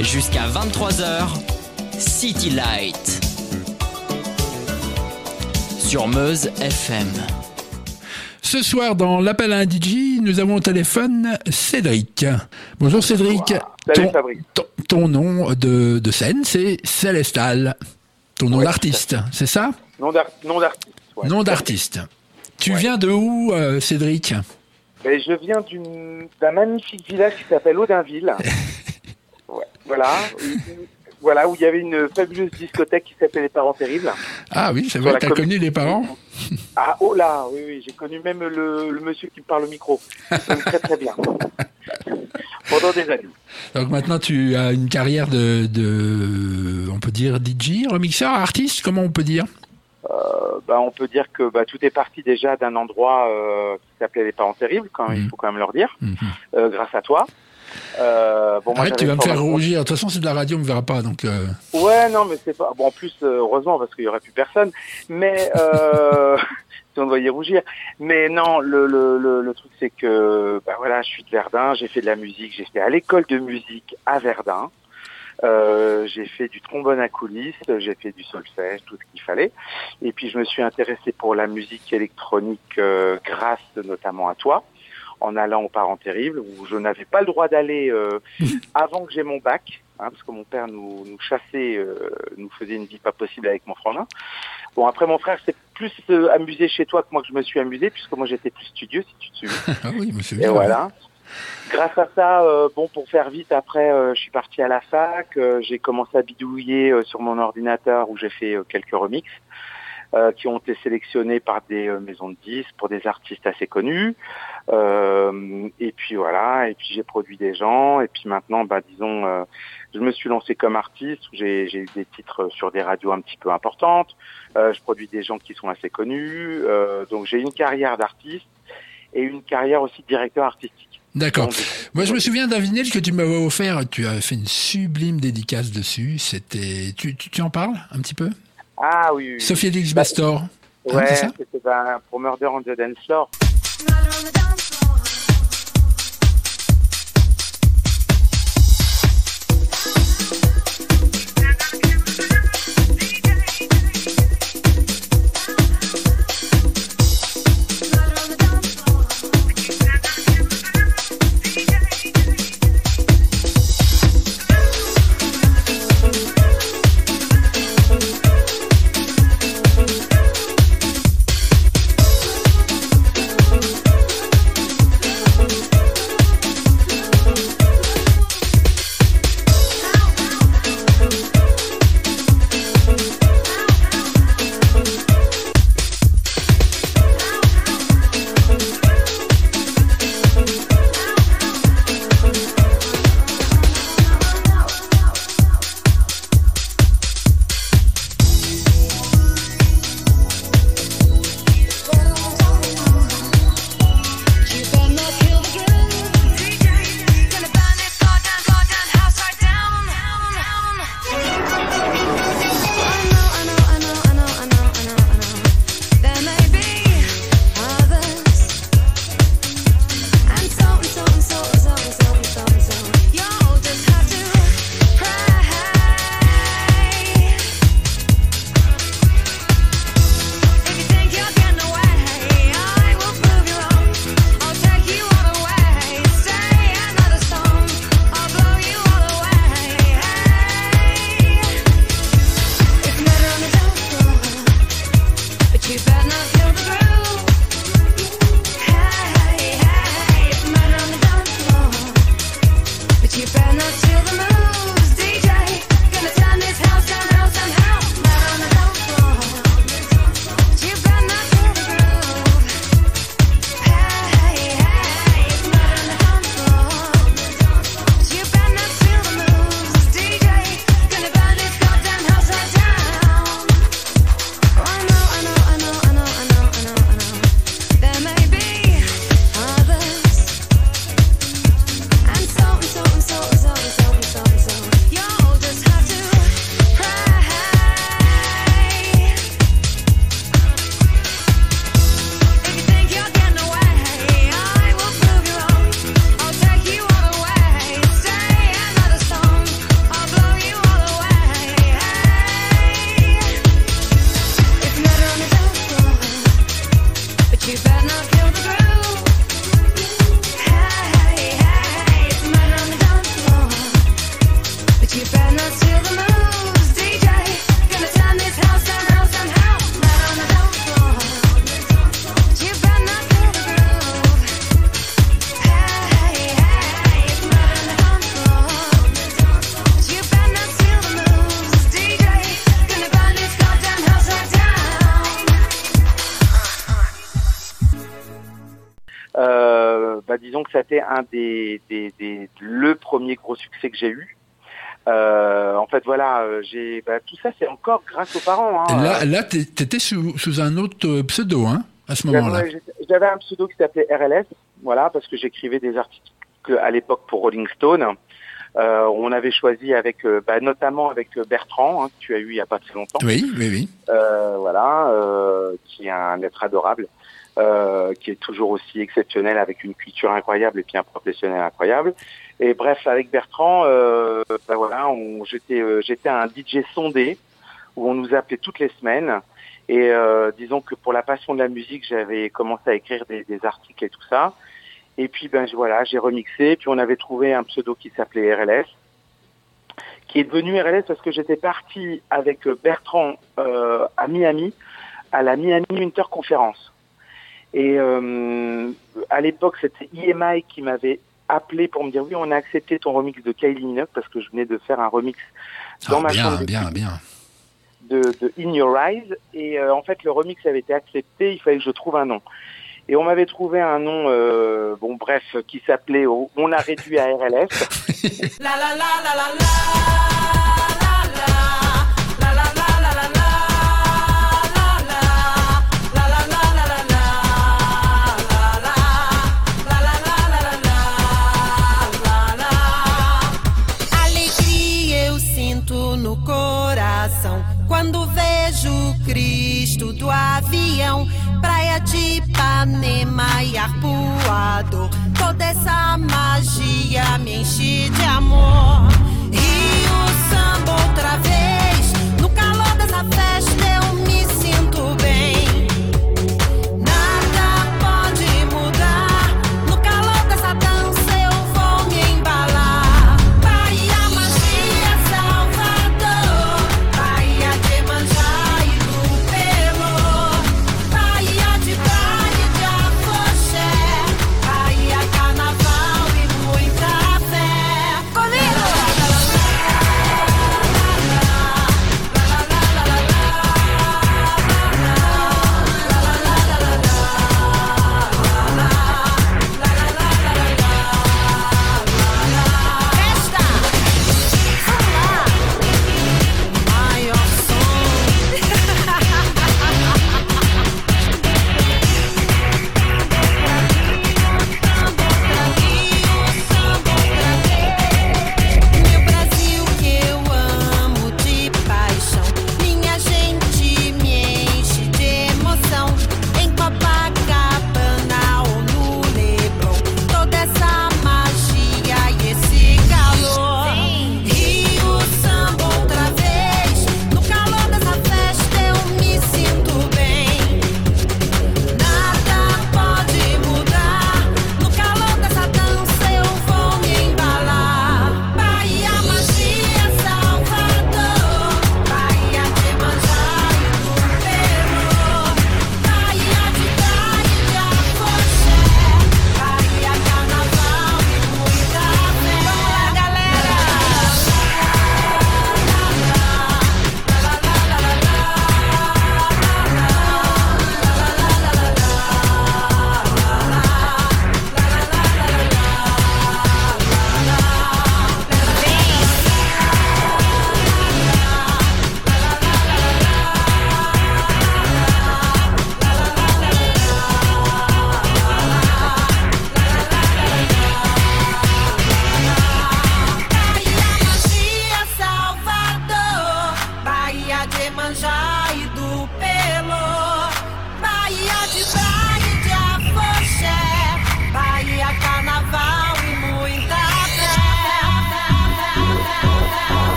Jusqu'à 23h, City Light. Sur Meuse FM. Ce soir, dans l'appel à un DJ, nous avons au téléphone Cédric. Bonjour Cédric. Salut ton, Fabrice. ton- ton nom de, de scène, c'est Célestal. Ton nom Ouais, d'artiste, c'est ça? Nom d'ar- nom d'artiste. ouais. Nom d'artiste. Tu Ouais. viens de où, euh, Cédric? Ben, je viens d'une- d'un magnifique village qui s'appelle Audinville. Voilà. voilà, où il y avait une fabuleuse discothèque qui s'appelait Les Parents Terribles. Ah oui, c'est vrai, t'as commune. connu les parents Ah, oh là, oui, oui, j'ai connu même le, le monsieur qui me parle au micro. Donc, très très bien. Pendant des années. Donc maintenant, tu as une carrière de, de on peut dire DJ, remixeur, artiste, comment on peut dire? Euh, ben, on peut dire que bah, tout est parti déjà d'un endroit euh, qui s'appelait Les Parents Terribles, quand il Mhm. faut quand même leur dire, Mhm. euh, grâce à toi. Euh, bon, moi, Arrête, tu vas me faire rougir. De toute façon, c'est de la radio, on me verra pas. Donc, euh, Ouais, non, mais c'est pas. Bon, en plus, euh, heureusement, parce qu'il y aurait plus personne. Mais euh... si on y rougir. Mais non, le le le, le truc c'est que, bah voilà, je suis de Verdun. J'ai fait de la musique. J'ai fait à l'école de musique à Verdun. Euh, j'ai fait du trombone à coulisses, j'ai fait du solfège, tout ce qu'il fallait. Et puis je me suis intéressé pour la musique électronique euh, grâce notamment à toi, en allant aux parents terribles, où je n'avais pas le droit d'aller euh, avant que j'ai mon bac, hein, parce que mon père nous, nous chassait, euh, nous faisait une vie pas possible avec mon frangin. Bon, après mon frère s'est plus euh, amusé chez toi que moi que je me suis amusé, puisque moi j'étais plus studieux, si tu te souviens. ah oui, me Et voilà. Grâce à ça, euh, bon, pour faire vite, après, euh, je suis parti à la fac. euh, j'ai commencé à bidouiller euh, sur mon ordinateur où j'ai fait euh, quelques remixes euh, qui ont été sélectionnés par des euh, maisons de disques pour des artistes assez connus. Euh, et puis voilà. Et puis j'ai produit des gens. Et puis maintenant, bah, disons, euh, je me suis lancé comme artiste. J'ai eu des titres sur des radios un petit peu importantes. Euh, je produis des gens qui sont assez connus. Euh, donc j'ai une carrière d'artiste et une carrière aussi de directeur artistique. D'accord. Moi, je me souviens d'un vinyle que tu m'avais offert. Tu as fait une sublime dédicace dessus. C'était. Tu, tu, tu en parles un petit peu? Ah oui, oui. Sophie Elix Bastor. Hein, ouais, c'est ça c'était ben, pour Murder on the Dance Floor. Ça a été un des, des, des le premier gros succès que j'ai eu. Euh, en fait, voilà, euh, j'ai bah, tout ça, c'est encore grâce aux parents. Hein. Là, là t'étais sous, sous un autre euh, pseudo, hein, à ce moment-là. j'avais un pseudo qui s'appelait RLS, voilà, parce que j'écrivais des articles à l'époque pour Rolling Stone. Euh, on avait choisi avec, euh, bah, notamment avec euh, Bertrand, hein, que tu as eu il y a pas très longtemps. Oui, oui, oui. Euh, voilà, euh, qui est un être adorable, euh, qui est toujours aussi exceptionnel avec une culture incroyable et puis un professionnel incroyable. Et bref, avec Bertrand, euh, bah voilà, j'étais, euh, j'étais un DJ sondé où on nous appelait toutes les semaines. Et euh, disons que pour la passion de la musique, j'avais commencé à écrire des, des articles et tout ça. Et puis ben voilà, j'ai remixé. Puis on avait trouvé un pseudo qui s'appelait RLS, qui est devenu RLS parce que j'étais parti avec Bertrand à Miami, à la Miami Winter Conference. Et euh, à l'époque, c'était EMI qui m'avait appelé pour me dire oui, on a accepté ton remix de Kylie Minogue parce que je venais de faire un remix dans Ah, ma bien, chambre bien, bien. de, de In Your Eyes. Et euh, en fait, le remix avait été accepté, il fallait que je trouve un nom. Et on m'avait trouvé un nom, euh, bon bref, qui s'appelait, on a réduit à RLS. Alegria Ipanema e arpoador. Toda essa magia me enche de amor.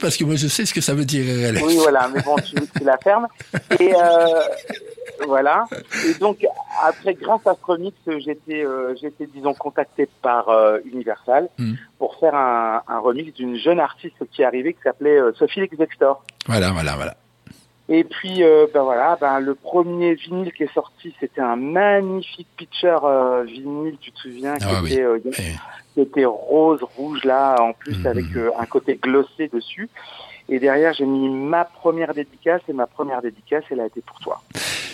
Parce que moi je sais ce que ça veut dire RLS. Oui, voilà, mais bon, tu, tu la fermes. Et euh, voilà. Et donc, après, grâce à ce remix, j'étais, euh, j'étais, disons, contacté par euh, Universal Mm. pour faire un, un remix d'une jeune artiste qui est arrivée qui s'appelait euh, Sophie Lexvector. Voilà, voilà, voilà. Et puis, euh, ben voilà, ben le premier vinyle qui est sorti, c'était un magnifique pitcher euh, vinyle, tu te souviens, qui, Ah oui. était, euh, qui était rose, rouge là, en plus Mhm. avec un côté glossé dessus. Et derrière, j'ai mis ma première dédicace, et ma première dédicace, elle a été pour toi.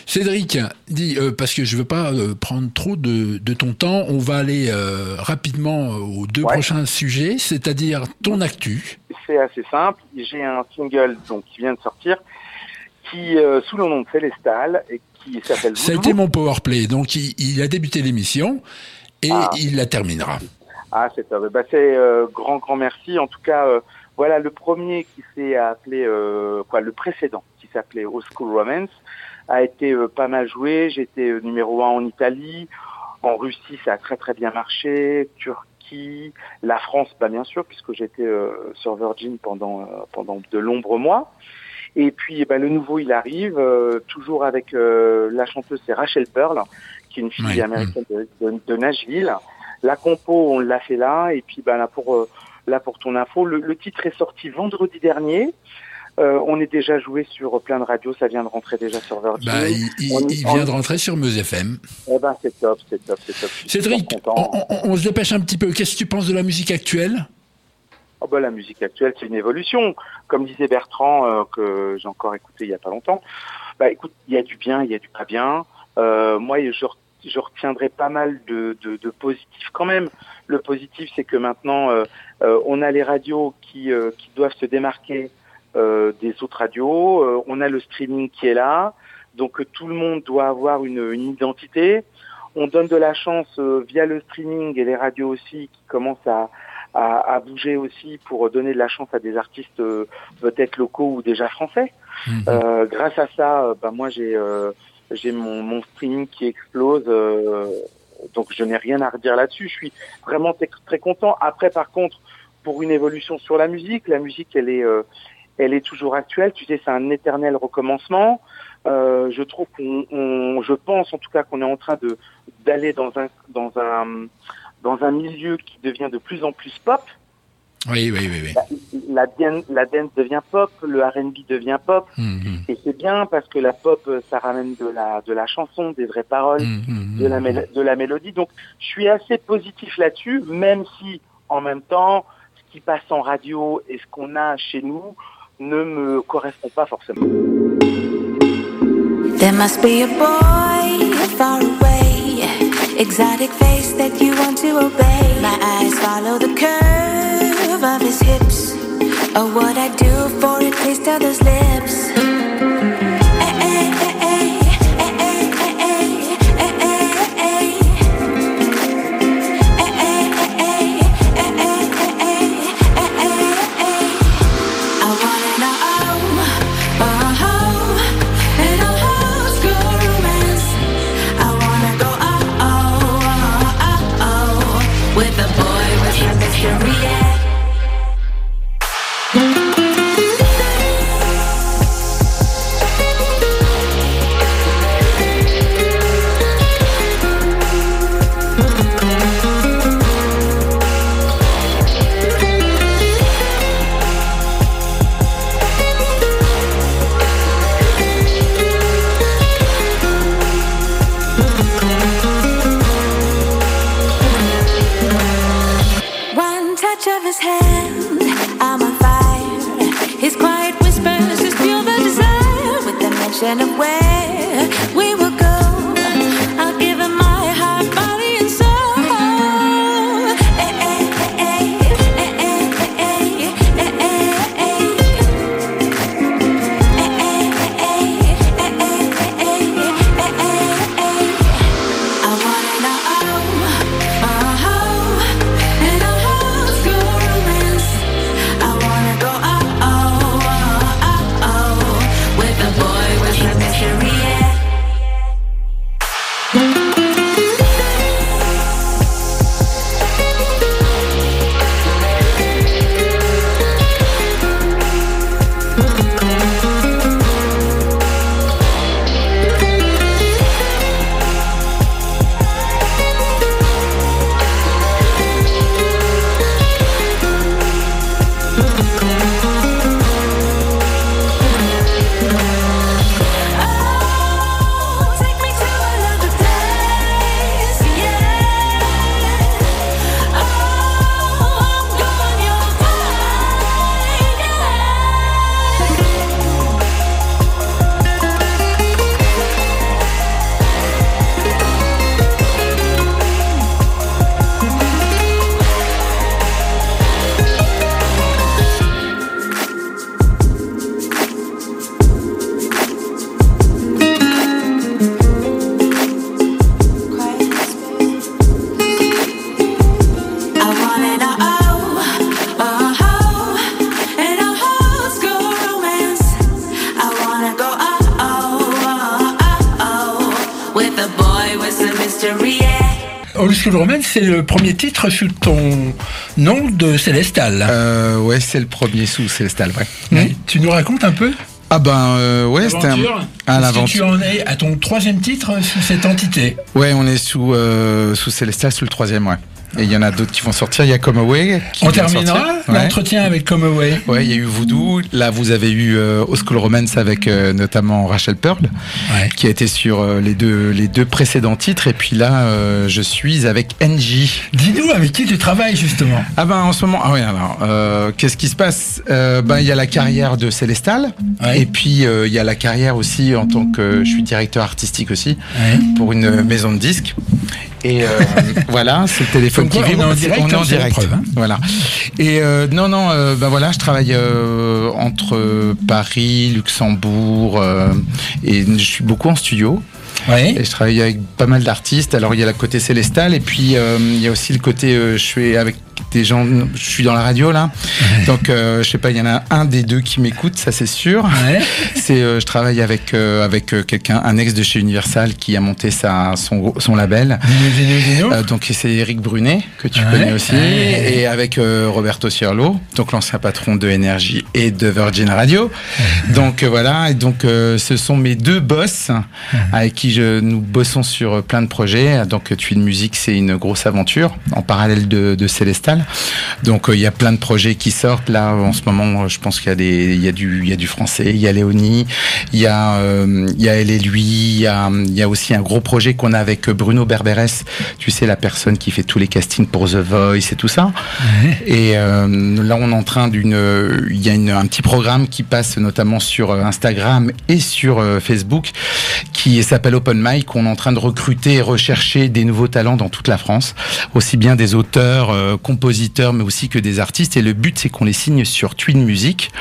Cédric, dis, euh, parce que je veux pas euh, prendre trop de, de ton temps, on va aller euh, rapidement aux deux Ouais. prochains sujets, c'est-à-dire ton actu. C'est assez simple. J'ai un single donc qui vient de sortir, qui euh, sous le nom de Célestal et qui s'appelle Ça a été mon powerplay, donc il, il a débuté l'émission et Ah. il la terminera. Ah, c'est top. Bah, c'est euh, grand, grand merci. En tout cas, euh, voilà le premier qui s'est appelé, euh, quoi, le précédent qui s'appelait Old School Romance a été euh, pas mal joué. J'étais euh, numéro un en Italie, en Russie, ça a très très bien marché, Turquie, la France, bah bien sûr, puisque j'étais euh, sur Virgin pendant euh, pendant de nombreux mois. Et puis, bah, le nouveau, il arrive, euh, toujours avec euh, la chanteuse, c'est Rachel Pearl, qui est une fille américaine de, de, de Nashville. La compo, on l'a fait là. Et puis, bah, là, pour, euh, là, pour ton info, le, le titre est sorti vendredi dernier. Euh, on est déjà joué sur plein de radios. Ça vient de rentrer déjà sur Virgin. Bah, il, il- on- il on- vient de rentrer sur Meuse FM. Eh ben, c'est top, c'est top, c'est top. Cédric, on- on se dépêche un petit peu. Qu'est-ce que tu penses de la musique actuelle? Oh bah, la musique actuelle, c'est une évolution. Comme disait Bertrand, euh, que j'ai encore écouté il y a pas longtemps. Bah écoute, il y a du bien, il y a du pas bien. Euh, moi, je, re- je retiendrai pas mal de, de, de positif quand même. Le positif, c'est que maintenant, euh, euh, on a les radios qui, euh, qui doivent se démarquer euh, des autres radios. On a le streaming qui est là. Donc tout le monde doit avoir une, une identité. On donne de la chance via le streaming et les radios aussi qui commencent à, à, à bouger aussi pour donner de la chance à des artistes euh, peut-être locaux ou déjà français. Euh, grâce à ça, euh, bah, moi j'ai euh, j'ai mon, mon streaming qui explose, euh, donc je n'ai rien à redire là-dessus. Je suis vraiment très, très content. Après, par contre, pour une évolution sur la musique, la musique elle est euh, elle est toujours actuelle. Tu sais, c'est un éternel recommencement. Euh, je trouve qu'on, on- je pense en tout cas qu'on est en train de d'aller dans un dans un dans un milieu qui devient de plus en plus pop. Oui, oui, oui. oui. La, dan- la dance devient pop, le R&B devient pop. Mhm. Et c'est bien parce que la pop, euh, ça ramène de la, de la chanson, des vraies paroles, Mhm. de, la de la mélodie. Donc, je suis assez positif là-dessus, même si, en même temps, ce qui passe en radio et ce qu'on a chez nous ne me correspond pas forcément. There must be a boy far away, exotic face that you want to obey. My eyes follow the curve of his hips. Oh, what I do for a taste of those lips. Eh, eh, eh, ocean away. C'est le premier titre sous ton nom de Célestal. Euh, ouais, c'est le premier sous Célestal, ouais. Ouais. Tu nous racontes un peu Ah ben euh, ouais, c'était un, un Est-ce que tu aventure. en es à ton troisième titre sous cette entité? Ouais, on est sous euh, sous Célestal, sous le troisième, ouais. Et il y en a d'autres qui vont sortir. Il y a Come Away. Qui On terminera. Ouais. l'entretien avec Come Away. Ouais, il y a eu Voodoo. Là, vous avez eu euh, School Romance avec euh, notamment Rachel Pearl, Ouais. qui a été sur euh, les deux les deux précédents titres. Et puis là, euh, je suis avec NJ. Dis-nous avec qui tu travailles justement? Ah ben en ce moment, ah oui alors, qu'est-ce qui se passe? Ben il y a la carrière de Célestal, Ouais. et puis il y a la carrière aussi en tant que je suis directeur artistique aussi pour une maison de disques. Et euh, voilà, c'est le téléphone qui on vibre. est en direct, on est en hein, direct. preuve, hein. Voilà. Et euh, non, non, euh, ben voilà, je travaille euh, entre Paris, Luxembourg, euh, et je suis beaucoup en studio. Ouais. Et je travaille avec pas mal d'artistes. Alors il y a le côté Célestal et puis euh, il y a aussi le côté euh, je suis avec des gens, je suis dans la radio là. Donc euh, je sais pas, il y en a un des deux qui m'écoute, ça c'est sûr. Ouais. C'est euh, je travaille avec avec quelqu'un, un ex de chez Universal qui a monté sa son, son label. Donc c'est Eric Brunet que tu connais aussi et avec Roberto Ciarlo, donc l'ancien patron de Énergie et de Virgin Radio. donc voilà, et donc ce sont mes deux boss avec qui je, nous bossons sur euh, plein de projets. Donc euh, Tuile Musique, c'est une grosse aventure en parallèle de, de Célestal. Donc euh, il y a plein de projets qui sortent là en ce moment. euh, Je pense qu'il y a des, il y a du, il y a du français, il y a Léonie, il y a, euh, il y a elle et lui, il y a, il y a aussi un gros projet qu'on a avec Bruno Berberes. Tu sais la personne qui fait tous les castings pour The Voice et tout ça. Et euh, là, on est en train d'une, il y a une- un petit programme qui passe notamment sur euh, Instagram et sur euh, Facebook, qui s'appelle Open Mic. On est en train de recruter et rechercher des nouveaux talents dans toute la France, aussi bien des auteurs, euh, compositeurs, mais aussi que des artistes. Et le but, c'est qu'on les signe sur Twin Music.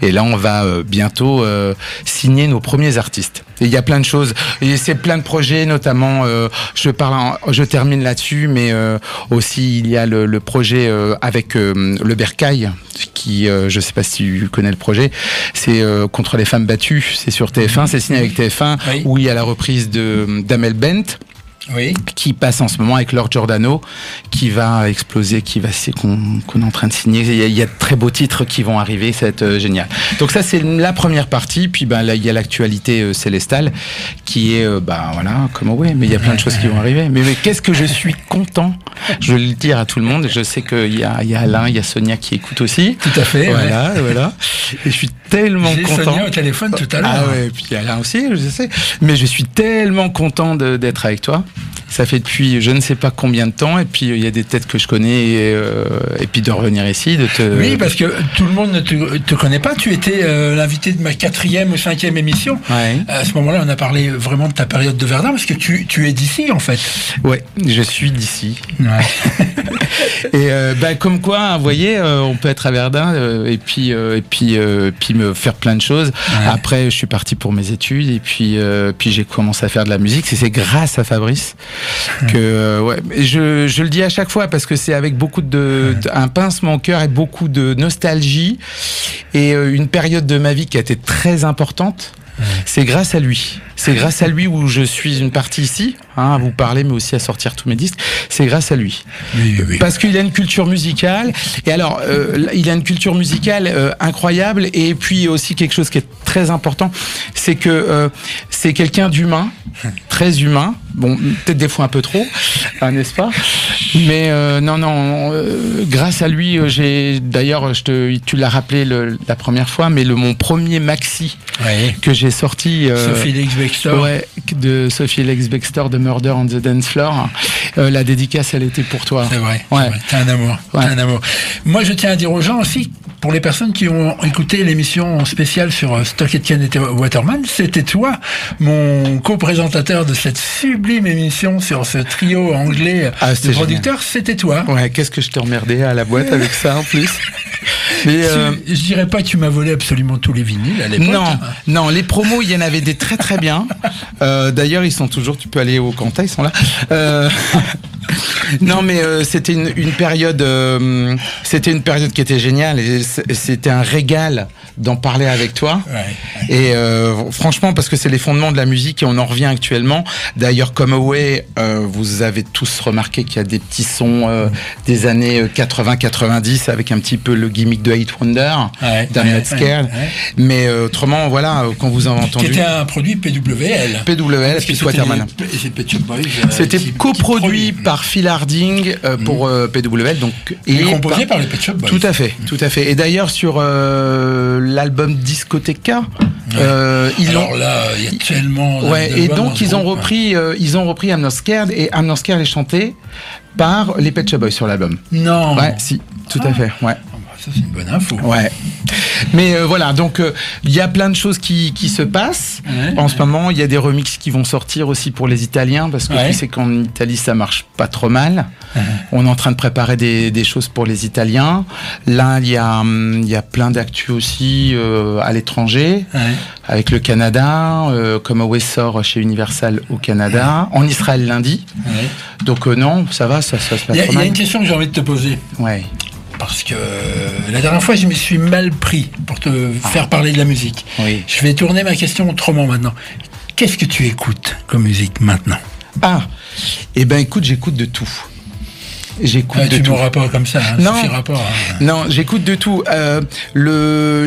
Et là, on va euh, bientôt euh, signer nos premiers artistes. Il y a plein de choses. Et c'est plein de projets, notamment. euh, je parle, en- je termine là-dessus, mais euh, aussi il y a le, le projet euh, avec euh, le Bercail, qui, euh, je sais pas si tu connais le projet, c'est euh, contre les femmes battues. C'est sur TF1, c'est signé avec TF1, Oui. où il y a la reprise de d'Amel Bent Oui. qui passe en ce moment avec Lord Giordano, qui va exploser, qui va c'est qu'on qu'on est en train de signer. Il y, a, il y a de très beaux titres qui vont arriver, ça va être euh, génial. Donc ça c'est la première partie, puis ben là il y a l'actualité euh, célestale qui est euh, bah voilà comme ouais, mais il y a plein de choses qui vont arriver. Mais, mais qu'est-ce que je suis content, je vais le dire à tout le monde. Je sais qu'il y a, il y a Alain, il y a Sonia qui écoute aussi. Tout à fait. Voilà, voilà. Et je suis tellement content. Sonia au téléphone tout à l'heure. Ah ouais, puis Alain aussi, je sais. Mais je suis tellement content d'être avec toi. Ça fait depuis je ne sais pas combien de temps, et puis euh, il y a des têtes que je connais, et, euh, et puis de revenir ici, de te. Oui, parce que tout le monde ne te, te connaît pas. Tu étais euh, l'invité de ma quatrième ou cinquième émission. Ouais. À ce moment-là, on a parlé vraiment de ta période de Verdun, parce que tu, tu es d'ici, en fait. Ouais, je suis d'ici. Ouais. Et euh, bah, comme quoi, vous voyez, on peut être à Verdun et puis et puis puis me faire plein de choses. Ouais. Après, je suis parti pour mes études et puis puis j'ai commencé à faire de la musique. C'est grâce à Fabrice que euh, ouais. Je, je le dis à chaque fois parce que c'est avec beaucoup de, un pincement au cœur et beaucoup de nostalgie et euh, une période de ma vie qui a été très importante. C'est grâce à lui. C'est grâce à lui où je suis une partie ici, hein, à vous parler, mais aussi à sortir tous mes disques. C'est grâce à lui. Oui, oui, oui. Parce qu'il a une culture musicale. Et alors, euh, il a une culture musicale euh, incroyable. Et puis aussi quelque chose qui est très important, c'est que euh, c'est quelqu'un d'humain, très humain. Bon, peut-être des fois un peu trop, hein, n'est-ce pas? Mais euh, non, non. euh, grâce à lui, euh, j'ai d'ailleurs, je te, tu l'as rappelé le- la première fois, mais le mon premier maxi Ouais. que j'ai sorti. euh, Sophie Lex Bextor. Ouais, de Sophie Lex Bextor de Murder on the Dance Floor. La dédicace, elle était pour toi. C'est vrai. Ouais. T'es un amour. T'es Ouais. un amour. Moi, je tiens à dire aux gens aussi, pour les personnes qui ont écouté l'émission spéciale sur euh, Stock Aitken et Waterman, c'était toi, mon co-présentateur de cette sublime émission sur ce trio anglais Ah, de c'était producteurs, c'était toi. Ouais, qu'est-ce que je t'ai emmerdé à la boîte avec ça en plus. Mais euh, Je dirais pas que tu m'as volé absolument tous les vinyles à l'époque. non, non, les promos, il y en avait des très très bien. Euh, D'ailleurs, ils sont toujours. Tu peux aller au Quentin, ils sont là. Euh, Non, mais c'était une, une période, c'était une période qui était géniale et c'était un régal d'en parler avec toi. Ouais. Et euh, franchement, parce que c'est les fondements de la musique et on en revient actuellement. D'ailleurs, comme Away, euh, vous avez tous remarqué qu'il y a des petits sons euh, des années 80-90 avec un petit peu le gimmick de Eight Wonder, Ouais, Scared. Mais euh, autrement, voilà, euh, quand vous en avez entendu. était un produit PWL. PWL, puis c'était Waterman. euh, C'était coproduit produit. par Phil Harding euh, pour euh, PWL, donc Et composé par les Pet Shop Boys. Tout à fait, tout à fait. Et d'ailleurs sur euh, l'album Discoteca, euh, ils Alors ont là, il y a tellement. Ouais, et donc ils ont groupe. repris, euh, ils ont repris I'm Not Scared et I'm Not Scared est chanté par les Pet Shop Boys sur l'album. Non. Ouais, si, tout à fait, ouais. Ça, c'est une bonne info. Ouais. Mais euh, voilà, donc euh, il y a plein de choses qui, qui se passent. Ouais, en ce moment, il y a des remixes qui vont sortir aussi pour les Italiens parce que Ouais. tu sais qu'en Italie ça marche pas trop mal. On est en train de préparer des, des choses pour les Italiens. Là, il y a, il y a plein d'actu aussi euh, à l'étranger avec le Canada, comme Away sort chez Universal au Canada, en Israël lundi. Donc non, ça va, ça, ça se passe Il y, a, pas il y a mal. une question que j'ai envie de te poser. Ouais. Parce que euh, la dernière fois, je me suis mal pris pour te faire parler de la musique. Oui. Je vais tourner ma question autrement maintenant. Qu'est-ce que tu écoutes comme musique maintenant? Ah, eh ben écoute, j'écoute de tout. J'écoute Ah, de Tu tout. pas comme ça, hein, Non. pas. hein. Non, j'écoute de tout. Euh, le,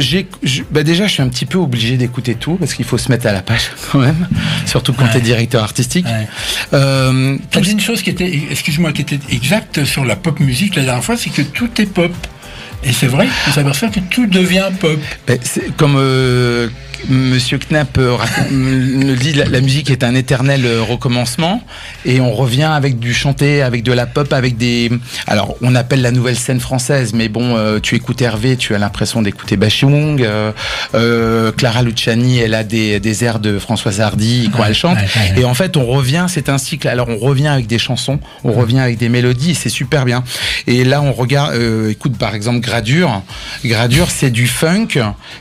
bah déjà, je suis un petit peu obligé d'écouter tout parce qu'il faut se mettre à la page quand même, surtout quand Ouais. t'es directeur artistique. Ouais. Euh, T'as tout- dit une chose qui était, excuse-moi, qui était exacte sur la pop musique la dernière fois, c'est que tout est pop. Et c'est vrai, on s'aperçoit que tout devient pop. ben, comme euh, Monsieur Knapp euh, le dit, la, la musique est un éternel euh, recommencement et on revient avec du chanté, avec de la pop, avec des. Alors, on appelle la nouvelle scène française, mais bon, euh, tu écoutes Hervé, tu as l'impression d'écouter Bachung. Euh, euh, Clara Luciani, elle a des, des airs de Françoise Hardy quand Ouais, elle chante. ouais, ouais, ouais. Et en fait, on revient, c'est un cycle. Alors, on revient avec des chansons, on revient avec des mélodies, c'est super bien. Et là, on regarde, euh, écoute, par exemple, Gradure. Gradure, c'est du funk,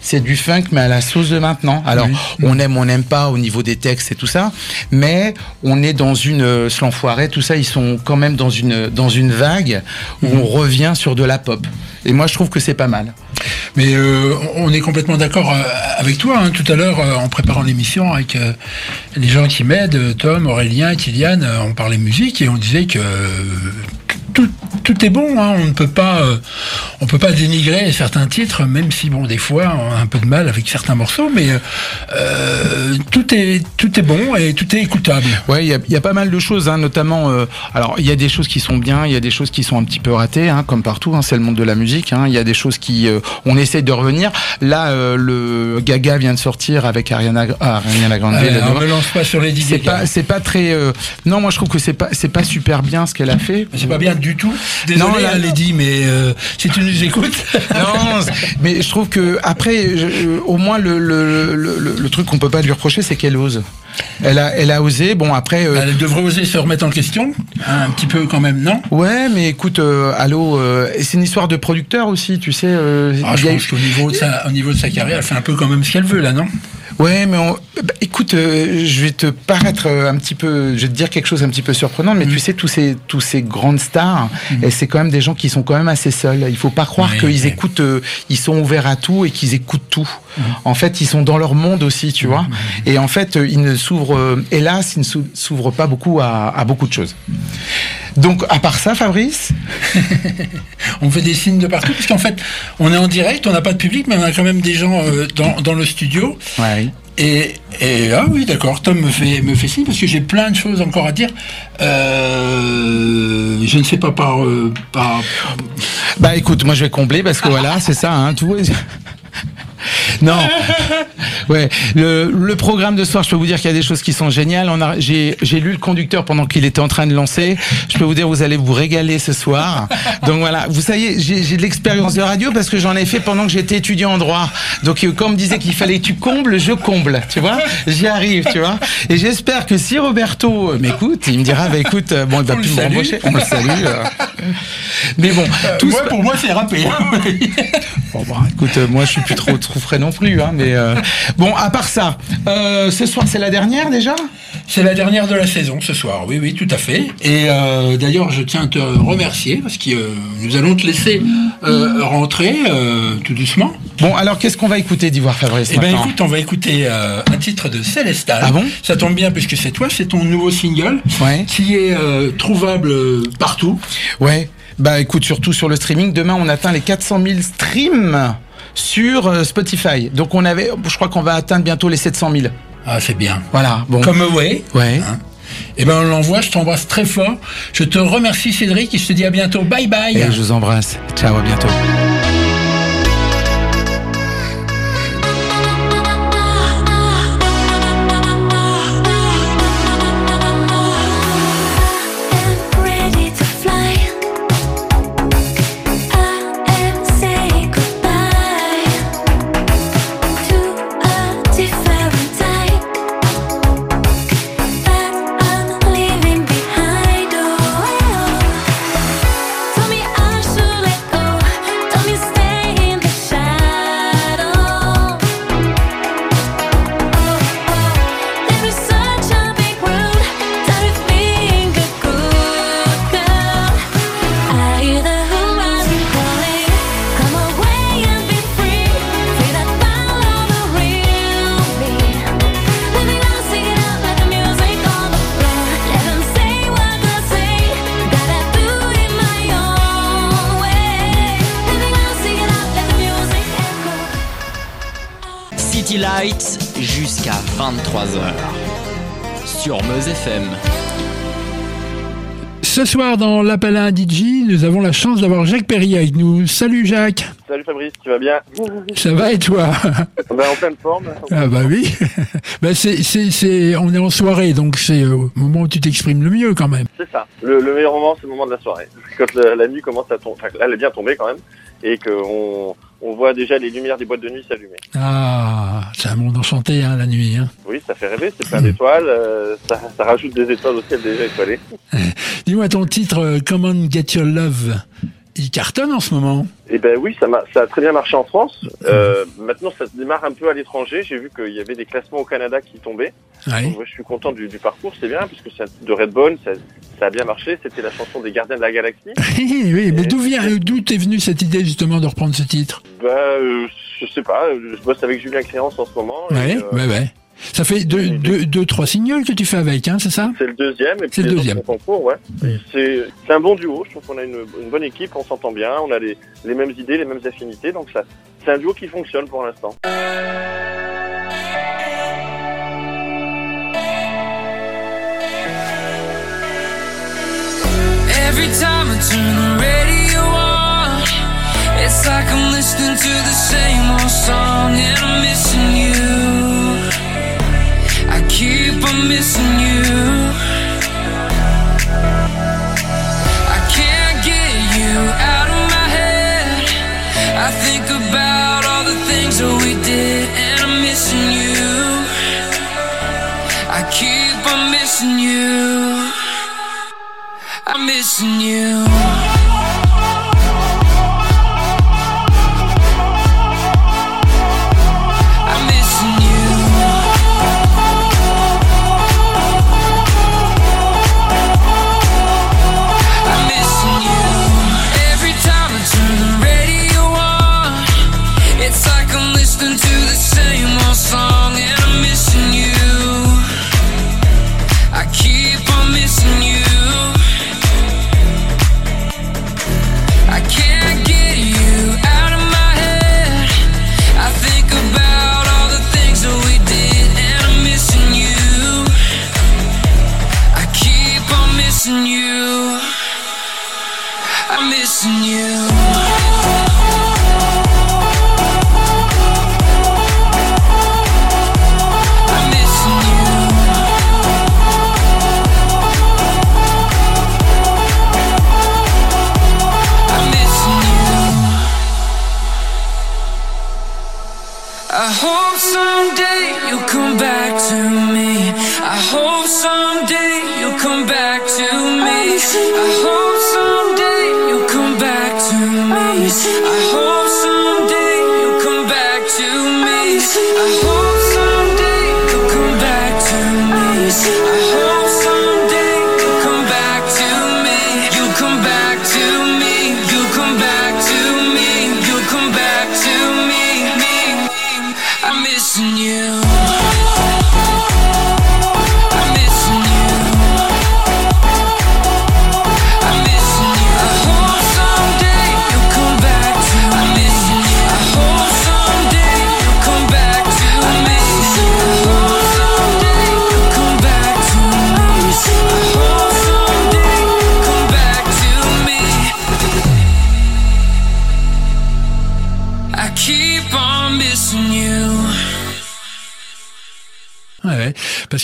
c'est du funk, mais à la sauce de maintenant. Alors, on aime, on n'aime pas au niveau des textes et tout ça, mais on est dans une, euh, se tout ça, ils sont quand même dans une, dans une vague où on revient sur de la pop. Et moi, je trouve que c'est pas mal. Mais euh, on est complètement d'accord euh, avec toi. hein. Tout à l'heure, en préparant l'émission avec euh, les gens qui m'aident, Tom, Aurélien, Kylian, on parlait musique et on disait que tout, tout bon. hein. On ne peut pas, euh, on peut pas dénigrer certains titres, même si bon, des fois, on a un peu de mal avec certains morceaux, mais euh, tout est tout est bon et tout est écoutable. Ouais, il y a, il y a pas mal de choses, hein, notamment. euh, alors, il y a des choses qui sont bien, il y a des choses qui sont un petit peu ratées, hein, comme partout. c'est le monde de la musique. Il y a des choses qui, euh, on essaye de revenir. Là, le Gaga vient de sortir avec Ariana, ah, Ariana Grande. On ne lance pas sur les c'est pas, c'est pas très. non, moi je trouve que c'est pas, c'est pas super bien ce qu'elle a fait. C'est pas bien du tout. Désolé, Non, là- hein, Lady, mais euh, si tu nous écoutes. Non, mais je trouve que après, je- au moins le, le, le, truc qu'on peut pas lui reprocher, c'est qu'elle ose. Elle a, elle a osé. Bon après. euh, Elle devrait oser se remettre en question, hein, un petit peu quand même, non? Ouais, mais écoute, euh, allô, euh, c'est une histoire de producteur aussi, tu sais. ah, Je a pense qu'au niveau, de sa- au niveau de sa carrière, elle fait un peu quand même ce qu'elle veut, là, non? Ouais, mais on- bah, écoute, euh, je vais te paraître euh, un petit peu, je vais te dire quelque chose un petit peu surprenant, mais tu sais, tous ces, tous ces grandes stars, et c'est quand même des gens qui sont quand même assez seuls. Il faut pas croire qu'ils écoutent, euh, ils sont ouverts à tout et qu'ils écoutent tout. Mm. En fait, ils sont dans leur monde aussi, tu vois. Et en fait, euh, ils ne s'ouvrent, euh, hélas, ils ne s'ou- s'ouvrent pas beaucoup à, à beaucoup de choses. Donc, à part ça, Fabrice, On fait des signes de partout, parce qu'en fait, on est en direct, on n'a pas de public, mais on a quand même des gens euh, dans, dans le studio. ouais. Et, et ah oui, d'accord, Tom me fait, me fait signe, parce que j'ai plein de choses encore à dire. Euh, je ne sais pas par... euh, par Bah écoute, moi je vais combler parce que voilà, c'est ça, hein, tout. Non, ouais. Le, le programme de ce soir, je peux vous dire qu'il y a des choses qui sont géniales. On a, j'ai, j'ai lu le conducteur pendant qu'il était en train de lancer. Je peux vous dire, vous allez vous régaler ce soir. Donc voilà, vous savez, j'ai, j'ai de l'expérience de radio parce que j'en ai fait pendant que j'étais étudiant en droit. Donc euh, quand on me disait qu'il fallait que tu combles, je comble, tu vois. J'y arrive, tu vois. Et j'espère que si Roberto m'écoute, il me dira, bah écoute, euh, bon, il va On plus le me salue. rembaucher. On le salue. euh. Mais bon, tout moi, pour moi, c'est râpé. Bon, bah, écoute, euh, moi, je suis plus trop trouverait non plus. Hein, mais euh, bon, à part ça, euh, ce soir c'est la dernière déjà? C'est la dernière de la saison ce soir, oui, oui, tout à fait. Et euh, d'ailleurs, je tiens à te remercier parce que nous allons te laisser rentrer tout doucement. Bon, alors qu'est-ce qu'on va écouter d'Ivoire Fabrice Eh bien, écoute, on va écouter un titre de Célestal. Ah bon? Ça tombe bien puisque c'est toi, c'est ton nouveau single Ouais. qui est trouvable partout. Ouais. Bah écoute, surtout sur le streaming. Demain, on atteint les 400 000 streams sur euh, Spotify. Donc on avait, je crois qu'on va atteindre bientôt les 700 000. Ah, c'est bien. Voilà. Bon. Comme Away. Ouais. Hein. Eh ben, on l'envoie, je t'embrasse très fort. Je te remercie, Cédric, et je te dis à bientôt. Bye bye. Et je vous embrasse. Ciao, à bientôt. City Lights jusqu'à 23h. Sur Meuse FM. Ce soir, dans l'appel à un DJ, nous avons la chance d'avoir Jacques Perry avec nous. Salut Jacques. Salut Fabrice, tu vas bien Ça va et toi? Ben, En pleine forme. Ah bah oui. bah c'est, c'est, c'est, on est en soirée, donc c'est au moment où tu t'exprimes le mieux quand même. C'est ça. Le, le meilleur moment, c'est le moment de la soirée. Quand la, la nuit commence à tomber, enfin là, elle est bien tombée quand même, et qu'on on voit déjà les lumières des boîtes de nuit s'allumer. Ah, c'est un monde enchanté hein, la nuit. Hein. Oui, ça fait rêver, c'est plein d'étoiles, euh, ça, ça rajoute des étoiles au ciel déjà étoilé. Dis-moi ton titre, euh, Come on Get Your Love, il cartonne en ce moment. Et ben oui, ça, m'a- ça a très bien marché en France. Euh, maintenant, ça se démarre un peu à l'étranger. J'ai vu qu'il y avait des classements au Canada qui tombaient. Ouais. Donc, moi, je suis content du, du parcours, c'est bien, puisque de Redbone, ça, ça a bien marché. C'était la chanson des Gardiens de la Galaxie. oui, mais d'où vient, d'où t'es venue cette idée justement de reprendre ce titre? Ben, euh, je sais pas, je bosse avec Julien Créance en ce moment. et, euh, ouais, ouais. Ça fait deux, deux, deux, trois singles que tu fais avec, hein, c'est ça C'est le deuxième. Et puis C'est le deuxième. ouais. C'est c'est un bon duo. Je trouve qu'on a une, une bonne équipe, on s'entend bien, on a les, les mêmes idées, les mêmes affinités. Donc ça, c'est un duo qui fonctionne pour l'instant. Every time I turn the radio on, it's like I'm listening to the same old song and I'm missing you. I keep on missing you. I can't get you out of my head. I think about all the things that we did and I'm missing you. I keep on missing you. I'm missing you.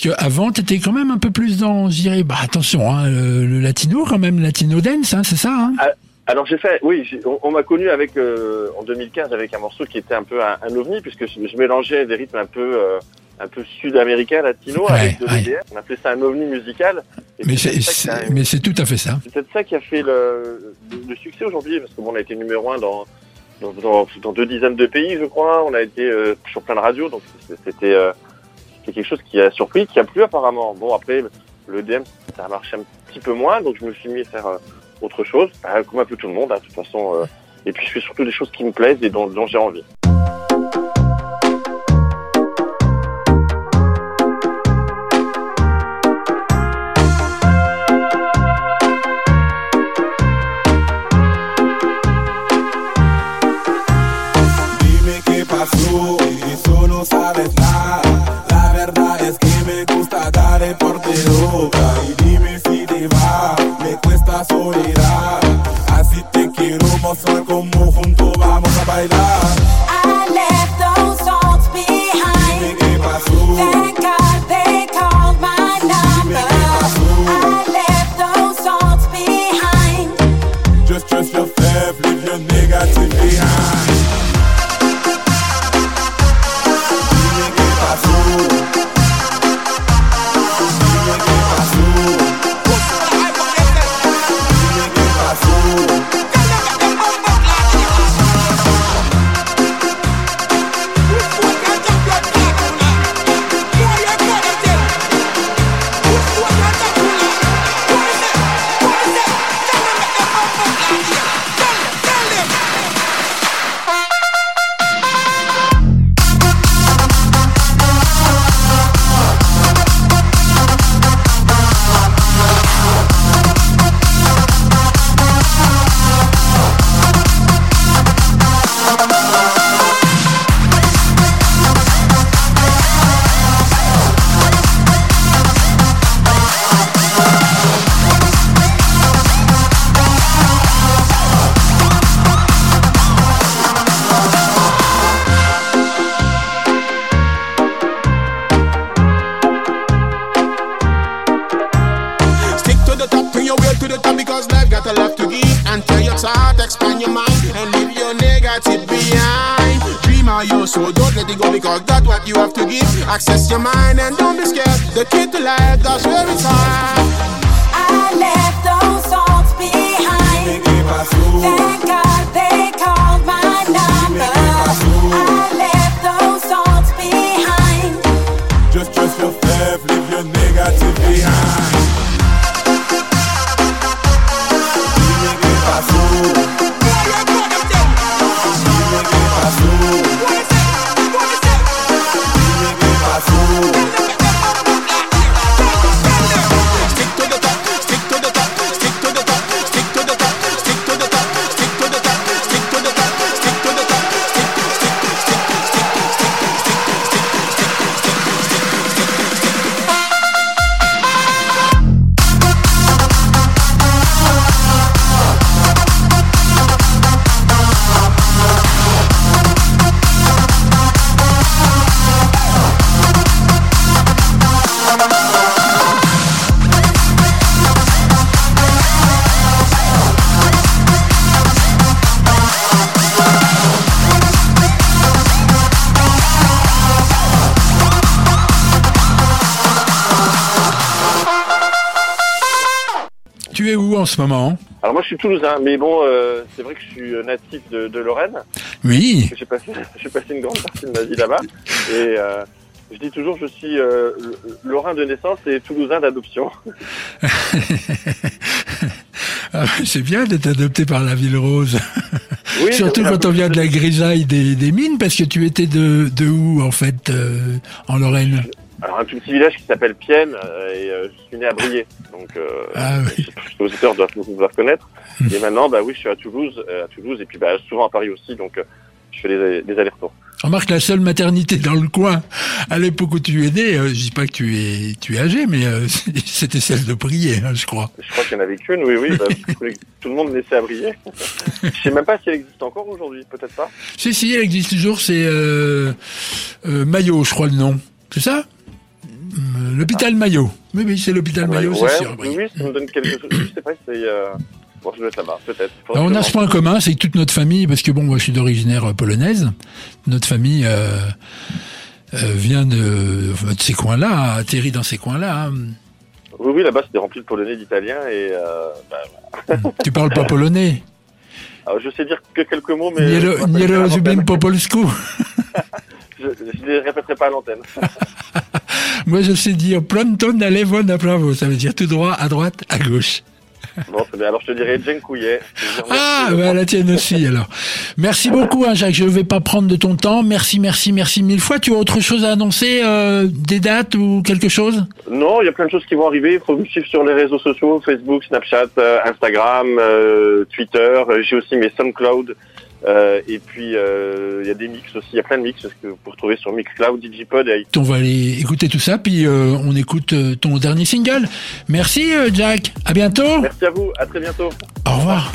Que avant, t'étais quand même un peu plus dans, je dirais, bah attention, hein, le, le latino quand même, latino dance, hein, c'est ça. Hein? Alors j'ai fait, oui, on, on m'a connu avec euh, en 2015 avec un morceau qui était un peu un, un ovni puisque je, je mélangeais des rythmes un peu euh, un peu sud-américains, latino Ouais, avec de ouais. On appelait ça un ovni musical. Et mais c'est mais tout à fait ça. c'est peut-être ça qui a fait le, le, le succès aujourd'hui parce que bon, on a été numéro un dans dans, dans, dans deux dizaines de pays, je crois. On a été euh, sur plein de radios, donc c'était c'était quelque chose qui a surpris, qui a plu apparemment. Bon après, le DM ça a marché un petit peu moins, donc je me suis mis à faire euh, autre chose, bah, comme un peu tout le monde, hein, de toute façon. euh, et puis je fais surtout des choses qui me plaisent et dont j'ai envie. Y dime si te va, me cuesta soledad. Así te quiero mostrar como ce moment Alors moi je suis toulousain, mais bon, euh, c'est vrai que je suis euh, natif de, de Lorraine. Oui. J'ai passé, j'ai passé une grande partie de ma vie là-bas. Et euh, je dis toujours, je suis euh, Lorrain de naissance et Toulousain d'adoption. Ah, c'est bien d'être adopté par la ville rose. Oui, Surtout quand on vient de la grisaille des, des mines, parce que tu étais de, de où en fait en Lorraine? Alors un tout petit village qui s'appelle Pienne euh, et euh, je suis né à Briey. Donc euh, Ah oui. les auditeurs doivent, doivent connaître. Et maintenant, bah oui, je suis à Toulouse, euh, à Toulouse et puis bah, souvent à Paris aussi. Donc je fais des, des allers-retours. Remarque la seule maternité dans le coin à l'époque où tu es né. je dis pas que tu es tu es âgé, mais c'était celle de Briey, hein, je crois. Je crois qu'il y en avait qu'une, oui, oui. bah, tout le monde naissait à Briey. je sais même pas si elle existe encore aujourd'hui, peut-être pas. Si si, elle existe toujours. C'est Maillot, je crois le nom. C'est ça? L'hôpital Maillot. Oui, oui, c'est l'hôpital Maillot, ouais, c'est sûr. oui, oui, ça me donne quelque chose. Je sais pas, c'est. Euh... Bon, je là-bas, peut-être. On a ce point commun, c'est que toute notre famille, parce que bon, moi je suis d'originaire euh, polonaise, notre famille euh, euh, vient de, ces coins-là, a atterri dans ces coins-là. hein. Oui, oui, là-bas, c'était rempli de polonais, d'italiens et. Euh... Bah, Tu parles pas polonais alors, je sais dire que quelques mots, mais. Nie je nie ne je, les répéterai pas à l'antenne. Moi je sais dire pronto na levo na pravo, ça veut dire tout droit, à droite, à gauche. bon. Alors, je te dirais Dziękuję. Ah, bah, la tienne aussi alors. Merci beaucoup, hein, Jacques. Je ne vais pas prendre de ton temps. Merci, merci, merci mille fois. Tu as autre chose à annoncer, euh, des dates ou quelque chose? Non, il y a plein de choses qui vont arriver. Il faut me suivre sur les réseaux sociaux, Facebook, Snapchat, euh, Instagram, euh, Twitter. J'ai aussi mes SoundCloud. Euh, et puis, euh, il y a des mix aussi. Il y a plein de mix parce que vous pouvez retrouver sur Mixcloud, Digipod et On va aller écouter tout ça, puis euh, on écoute euh, ton dernier single. Merci, euh, Jack. À bientôt. Merci à vous. À très bientôt. Au revoir.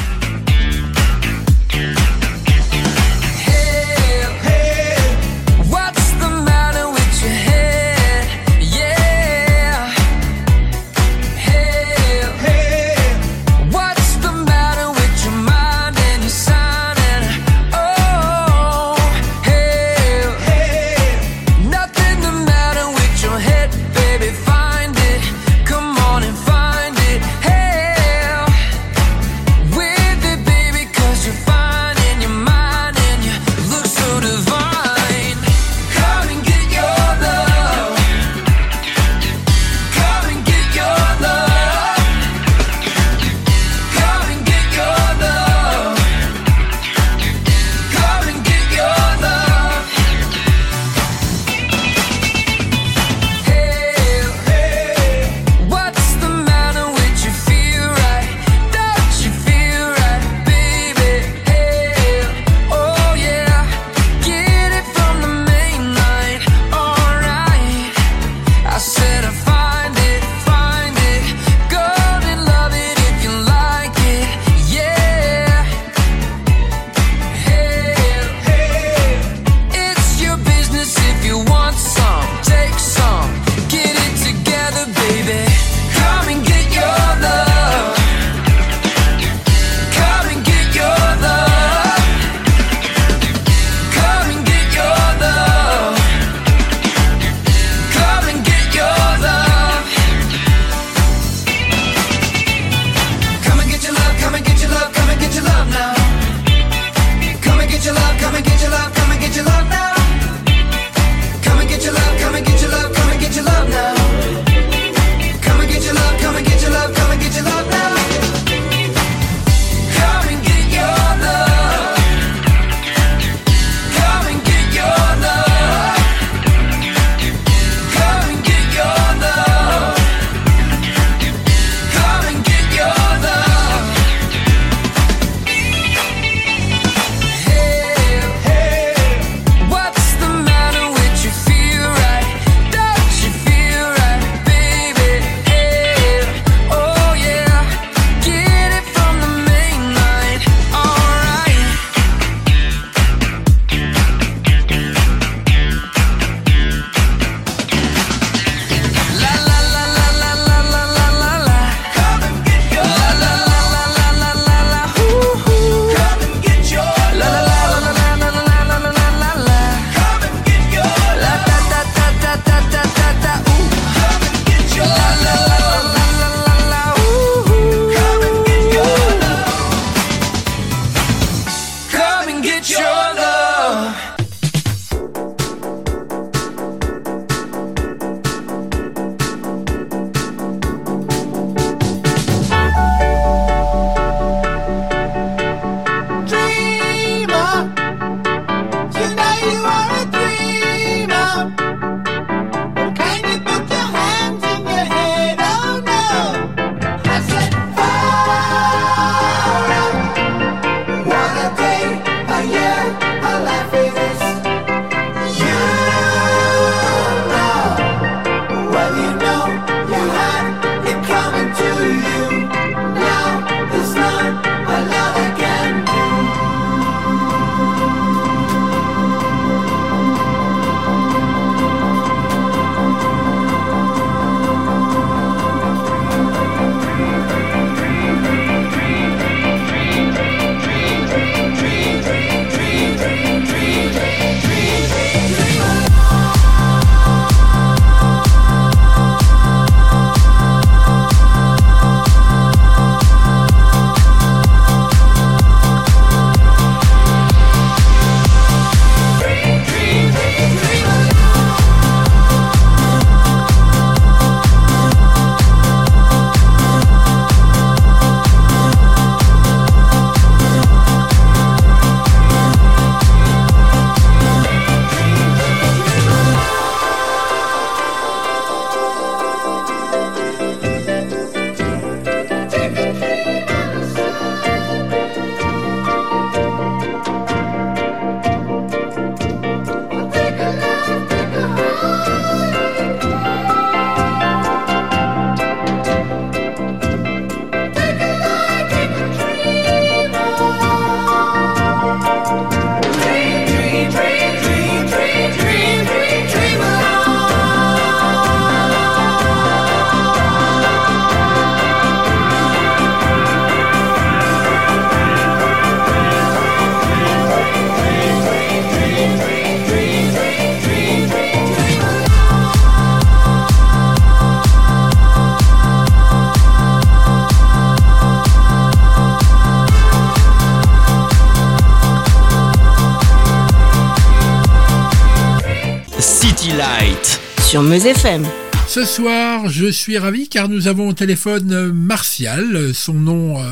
Sur Meuse FM. Ce soir, je suis ravi car nous avons au téléphone euh, Martial. Son nom euh,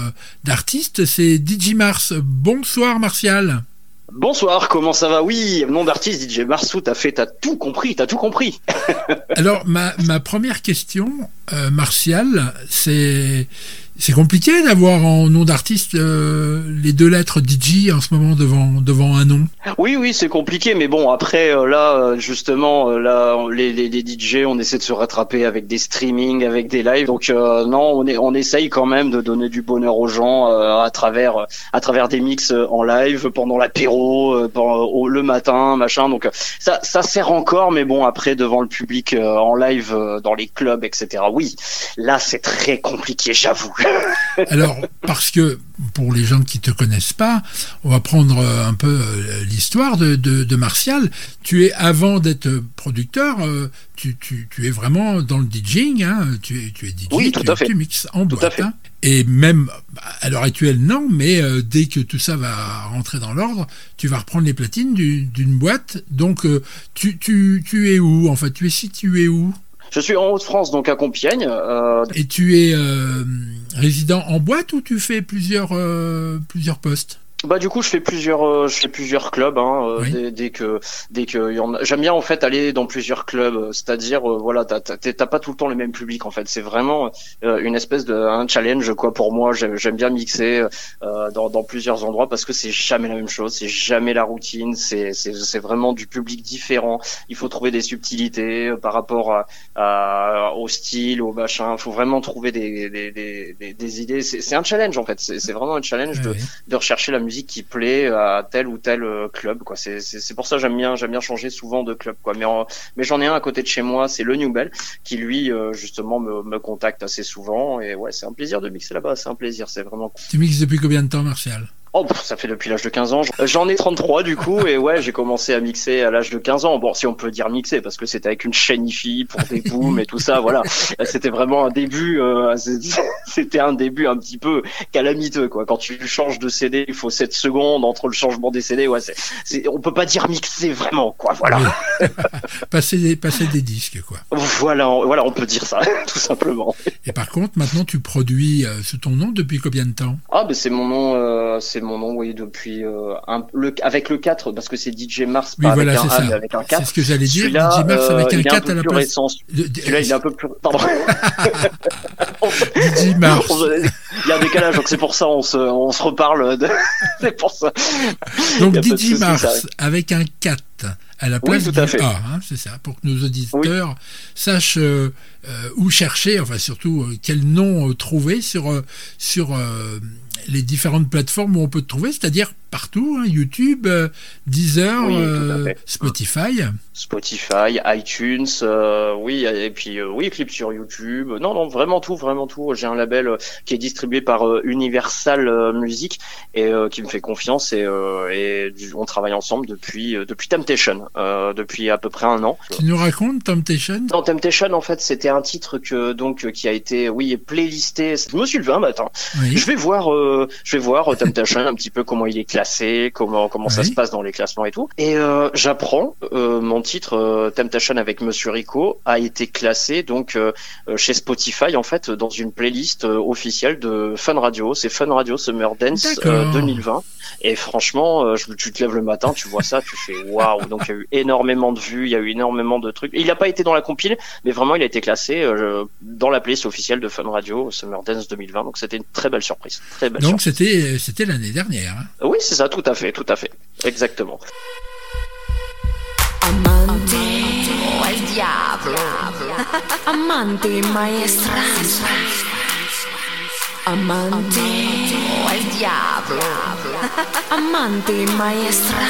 d'artiste, c'est DJ Mars. Bonsoir Martial. Bonsoir, comment ça va? Oui, nom d'artiste DJ Marsou, t'as fait, t'as tout compris, t'as tout compris. Alors, ma, ma première question, euh, Martial, c'est c'est compliqué d'avoir en nom d'artiste euh, les deux lettres DJ en ce moment devant devant un nom. Oui, oui, c'est compliqué, mais bon, après, euh, là, euh, justement, euh, là, les, les, les DJ, on essaie de se rattraper avec des streamings, avec des lives. Donc, euh, non, on, est, on essaye quand même de donner du bonheur aux gens euh, à travers à travers des mix en live pendant l'apéro, pendant- le matin, machin. Donc, ça, ça sert encore, mais bon, après, devant le public en live, dans les clubs, etc. Oui, là, c'est très compliqué, j'avoue. Alors, parce que pour les gens qui te connaissent pas, on va prendre euh, un peu euh, l'histoire de, de, de Martial. Tu es, avant d'être producteur, euh, tu, tu, tu es vraiment dans le DJing, hein, tu, es, tu es DJ, Oui, tout tu, à fait. tu mixes en Tout à boîte. fait. hein. Et même à l'heure actuelle, non, mais euh, dès que tout ça va rentrer dans l'ordre, tu vas reprendre les platines du- d'une boîte. Donc, euh, tu, tu, tu es où En fait, tu es situé où? Je suis en Haute-France, donc à Compiègne. Euh, Et tu es euh, résident en boîte ou tu fais plusieurs, euh, plusieurs postes? Bah du coup je fais plusieurs euh, je fais plusieurs clubs hein, euh, Oui. dès, dès que dès que y en a... j'aime bien en fait aller dans plusieurs clubs euh, c'est-à-dire euh, voilà t'as t'as- t'as pas tout le temps le même public en fait. C'est vraiment euh, une espèce de un challenge quoi pour moi. J'aime j'aime bien mixer euh, dans, dans plusieurs endroits parce que c'est jamais la même chose c'est jamais la routine c'est c'est c'est vraiment du public différent. Il faut trouver des subtilités euh, par rapport à, à- au style au machin. Faut vraiment trouver des des des, des, des idées. C'est c'est un challenge en fait. C'est c'est vraiment un challenge de de rechercher la musique qui plaît à tel ou tel euh, club quoi. C'est c'est pour ça que j'aime bien j'aime bien changer souvent de club quoi. Mais mais j'en ai un à côté de chez moi c'est le New Bell qui lui euh, justement me, me contacte assez souvent. Et ouais c'est un plaisir de mixer là-bas. C'est un plaisir. C'est vraiment cool. Tu mixes depuis combien de temps, Martial? Oh, pff, ça fait depuis l'âge de 15 ans. J'en ai 33 du coup, et ouais, j'ai commencé à mixer à l'âge de 15 ans. Bon, si on peut dire mixer, parce que c'était avec une chaîne IFI pour des booms et tout ça, voilà. C'était vraiment un début, euh, c'était un début un petit peu calamiteux, quoi. Quand tu changes de CD, il faut 7 secondes entre le changement des CD, ouais, c'est, c'est, on peut pas dire mixer vraiment, quoi, voilà. passer, des, passer des disques, quoi. Voilà, on- voilà, on peut dire ça, tout simplement. Et par contre, maintenant, tu produis euh, sous ton nom depuis combien de temps? Ah, ben c'est mon nom, euh, c'est mon nom, oui, depuis euh, un, le, avec le 4, parce que c'est DJ Mars, Oui, pas voilà, avec un c'est A, ça. mais avec un 4. C'est ce que j'allais dire. DJ Mars avec euh, un il est 4 peu à la place. récent. Celui-là, il est un peu plus. Pardon. DJ Mars. Il y a un décalage, donc c'est pour ça on se, on se reparle. De... c'est pour ça. Donc DJ Mars avec un 4 à la Oui, place tout du à fait. A, hein, c'est ça, pour que nos auditeurs sachent euh, euh, où chercher, enfin surtout euh, quel nom euh, trouver sur, sur les différentes plateformes où on peut te trouver, c'est-à-dire partout, hein, YouTube, euh, Deezer, Oui, euh. Spotify. Spotify, iTunes, euh, oui, et puis oui, clips sur YouTube. Non, non, vraiment tout, vraiment tout. J'ai un label qui est distribué par Universal Music et qui me fait confiance et, et du- on travaille ensemble depuis depuis Temptation, depuis à peu près un an. Tu nous racontes Temptation? Dans Temptation, en fait, c'était un titre que donc qui a été, oui, playlisté. Je me suis levé un matin. Oui. Je vais voir, euh, je vais voir euh, Temptation un petit peu comment il est classé, comment comment ça se passe dans les classements et tout. Et euh, j'apprends euh, mon titre euh, Temptation avec Monsieur Rico a été classé donc euh, chez Spotify en fait dans une playlist officielle de Fun Radio. C'est Fun Radio Summer Dance euh, D'accord. 2020. Et franchement, euh, je, tu te lèves le matin, tu vois ça, tu fais waouh. Donc il y a eu énormément de vues, il y a eu énormément de trucs. Il n'a pas été dans la compile, mais vraiment il a été classé euh, dans la playlist officielle de Fun Radio Summer Dance 2020. Donc c'était une très belle surprise, très belle Donc c'était c'était l'année dernière. hein. Oui, c'est ça, tout à fait, tout à fait, exactement. Amante o al diablo. Amante maestra. Amante o al diablo. Amante maestra.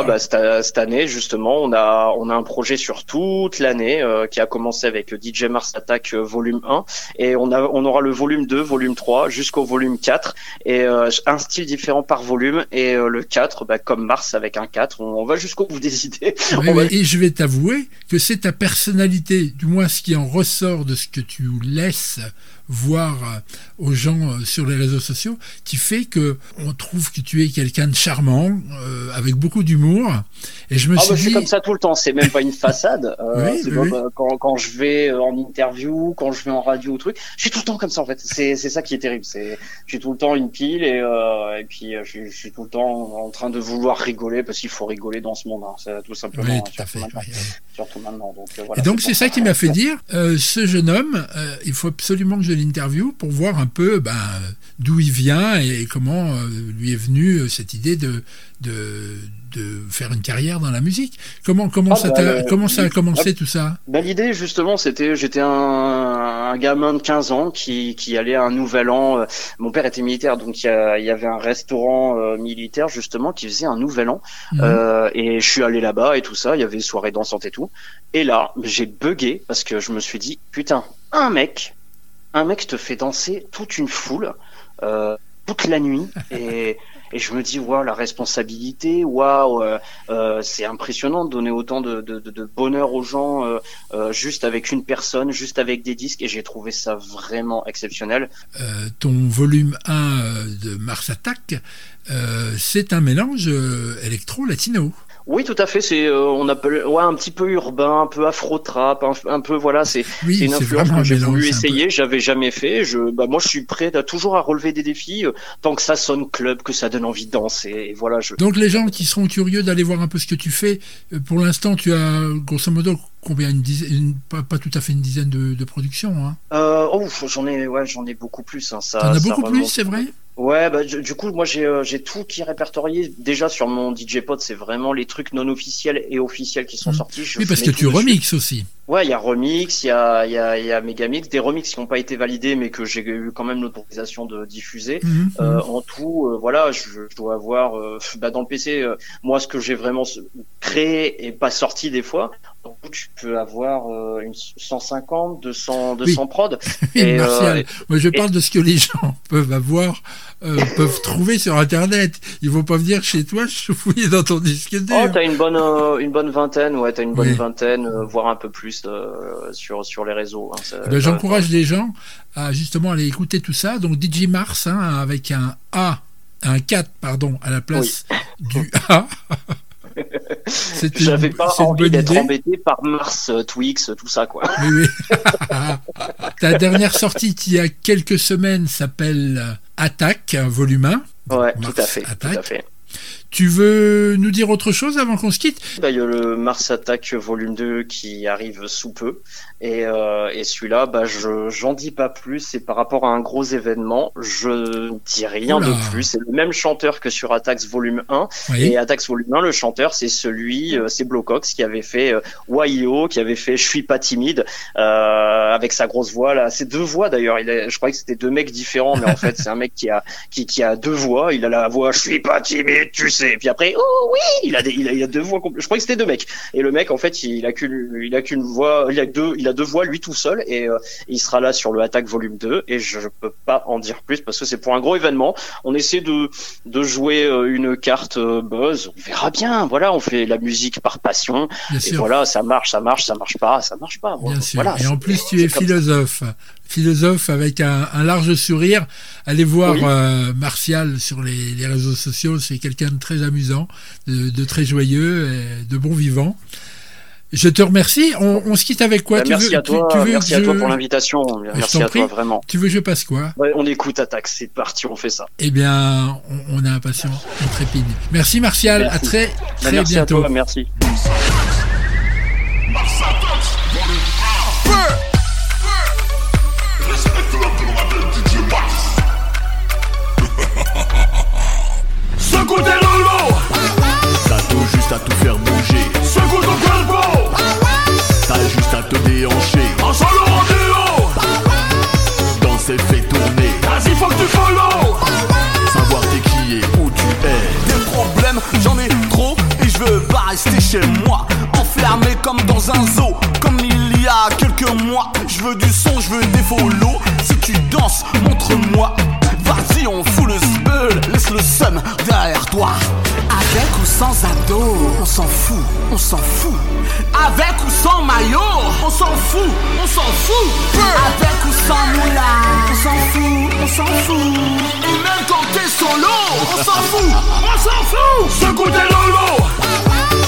Là, bah, cette, cette année, justement, on a, on a un projet sur toute l'année euh, qui a commencé avec DJ Mars Attack euh, volume 1 et on, a, on aura le volume 2, volume 3 jusqu'au volume 4 et euh, un style différent par volume. Et euh, le 4, bah, comme Mars avec un 4, on, on va jusqu'au bout des idées. Oui, va- Et je vais t'avouer que c'est ta personnalité, du moins ce qui en ressort de ce que tu laisses voir euh, aux gens euh, sur les réseaux sociaux, qui fait que on trouve que tu es quelqu'un de charmant, euh, avec beaucoup d'humour. Et je me Ah suis bah, je suis dit, comme ça tout le temps, c'est même pas une façade. Euh, Oui, oui, quand, quand je vais en interview, quand je vais en radio ou truc, je suis tout le temps comme ça en fait. C'est ça qui est terrible. C'est je suis tout le temps une pile et euh, et puis je, suis- je suis tout le temps en train de vouloir rigoler parce qu'il faut rigoler dans ce monde, hein, c'est tout simplement. Oui, hein, tout à surtout fait, maintenant. Surtout maintenant. Donc, voilà, Et donc c'est ça qui m'a fait dire, ce jeune homme, il faut absolument que je l'interviewe pour voir un peu ben, d'où il vient et comment euh, lui est venue euh, cette idée de, de, de faire une carrière dans la musique. Comment, comment, Ah, ça, bah, euh, comment ça a commencé ah, tout ça? Bah, l'idée justement c'était j'étais un, un gamin de 15 ans qui, qui allait à un nouvel an euh, mon père était militaire donc il y, a- avait un restaurant euh, militaire justement qui faisait un nouvel an Mhm. Euh, et je suis allé là-bas et tout ça il y avait soirée dansante et tout et là j'ai bugué parce que je me suis dit putain un mec un mec te fait danser toute une foule euh, toute la nuit. Et et je me dis waouh la responsabilité waouh euh, euh, c'est impressionnant de donner autant de, de, de- de bonheur aux gens euh, euh, juste avec une personne juste avec des disques. Et j'ai trouvé ça vraiment exceptionnel. Ton volume 1 euh, de Mars Attack, c'est un mélange euh, électro-latino. Oui tout à fait c'est euh, on appelle ouais un petit peu urbain un peu afro trap un, un peu voilà c'est Oui, une influence que j'ai voulu peu- essayer j'avais jamais fait je bah moi je suis prêt à toujours à relever des défis euh, tant que ça sonne club que ça donne envie de danser et voilà je Donc les gens qui seront curieux d'aller voir un peu ce que tu fais, euh, pour l'instant tu as grosso modo combien une dizaine, une- pas, pas tout à fait une dizaine de, de productions. Hein? Euh, oh, j'en ai, ouais, j'en ai beaucoup plus. Hein, ça, T'en as ça beaucoup plus, c'est vrai? Ouais, bah, du du coup, moi, j'ai, euh, j'ai tout qui est répertorié. Déjà sur mon DJ Pod, c'est vraiment les trucs non officiels et officiels qui sont Mm. sortis. Je Oui, parce que tu remixes aussi. Ouais, il y a remix, il y a, y a, y a Megamix, des remix qui n'ont pas été validés, mais que j'ai eu quand même l'autorisation de diffuser. Mhm, Euh, mhm. en tout, euh, voilà, je, je dois avoir, euh, bah, dans le PC, euh, moi, ce que j'ai vraiment créé et pas sorti des fois. Donc, tu peux avoir euh, une 150, 200, 200 prod. Oui, Et, Martial, euh, moi je et- parle de ce que les gens peuvent avoir, euh, peuvent trouver sur Internet. Ils vont pas venir chez toi fouiller dans ton disque dur. Oh, t'as une bonne, euh, une bonne vingtaine, ouais, t'as une bonne Oui. vingtaine, euh, voire un peu plus euh, sur sur les réseaux. hein, Eh ben, J'encourage les gens à justement aller écouter tout ça. Donc DJ Mars hein, avec un A, un 4 pardon, à la place du A. J'avais pas envie d'être embêté par Mars, euh, Twix, tout ça, quoi. Oui, oui. Ta dernière sortie il y a quelques semaines s'appelle Attaque, volume 1. Ouais, Mars tout à fait, tout à fait. Tu veux nous dire autre chose avant qu'on se quitte? Bah, Il y a le Mars Attack volume 2 qui arrive sous peu. Et, euh, et celui-là, bah, je j'en dis pas plus. C'est par rapport à un gros événement. Je ne dis rien Oula. de plus. C'est le même chanteur que sur Attacks volume 1. Oui. Et Attacks volume 1, le chanteur, c'est celui, euh, c'est Blocox qui avait fait euh, YO, qui avait fait Je suis pas timide, euh, avec sa grosse voix là. C'est deux voix d'ailleurs. Il je croyais que c'était deux mecs différents, mais en fait, c'est un mec qui a, qui, qui a deux voix. Il a la voix Je suis pas timide, tu sais. Et puis après, oh oui, il a des, il a, il a deux voix. Je croyais que c'était deux mecs. Et le mec, en fait, il a qu'une, il a qu'une voix, il a deux, il a deux voix lui tout seul. Et euh, il sera là sur le Attack volume 2. Et je peux pas en dire plus parce que c'est pour un gros événement. On essaie de, de jouer euh, une carte euh, buzz. On verra bien. Voilà, on fait la musique par passion. Bien et sûr. voilà, ça marche, ça marche, ça marche pas, ça marche pas. Bien sûr. Voilà, et en c'est- plus, tu es c'est philosophe. Philosophe avec un, un large sourire. Allez voir Oui. euh, Martial sur les, les réseaux sociaux. C'est quelqu'un de très amusant, de, de très joyeux, et de bon vivant. Je te remercie. On, on se quitte avec quoi? Bah, tu merci veux, à toi, tu, tu veux merci que à toi je- pour l'invitation. Merci à toi vraiment. Tu veux que je passe quoi? Ouais, on écoute Attack, c'est parti, on fait ça. Eh bien, on, on a impatient, on trépigne. Merci Martial. Merci. À très Bah, très merci bientôt. à toi, merci. En solo en duo Danser fait tourner. Vas-y faut que tu follow Savoir t'es qui et où tu es. Des problèmes, j'en ai trop et je veux pas rester chez moi. Enfermé comme dans un zoo, comme il y a quelques mois. Je veux du son, je veux des follow. Si tu danses, montre-moi. Vas-y, on fout le spell, laisse le seum derrière toi. Avec ou sans ado, on s'en fout, on s'en fout. Avec ou sans on s'en fout, on s'en fout. Avec ou sans moula, on s'en fout, on s'en fout. Et même quand t'es solo, on s'en fout, on s'en fout. Secoue tes lolos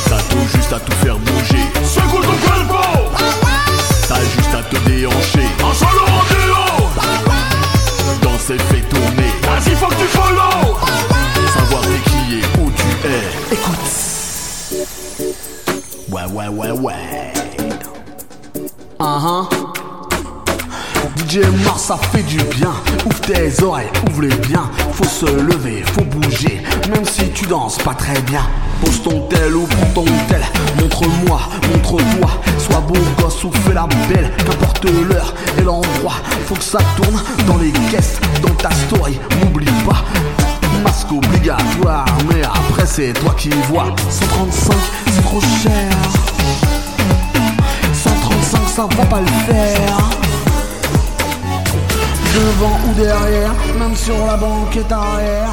T'as tout juste à tout faire bouger. Secoue ton corpo T'as juste à te déhancher. En solo en duo Danser fait tourner. Vas-y faut que tu follow Savoir t'es qui et où tu es. Écoute. Ouais, ouais, ouais, ouais. Uh-huh. DJ Mars, ça fait du bien. Ouvre tes oreilles, ouvre-les bien. Faut se lever, faut bouger. Même si tu danses pas très bien. Pose ton tel ou prends ton tel. Montre-moi, montre-toi. Sois beau gosse ou fais la belle. Qu'importe l'heure et l'endroit. Faut que ça tourne dans les caisses, dans ta story. N'oublie pas. Masque obligatoire, mais après c'est toi qui vois. 135, c'est trop cher. 135, ça va pas le faire. Devant ou derrière, même sur la banquette arrière.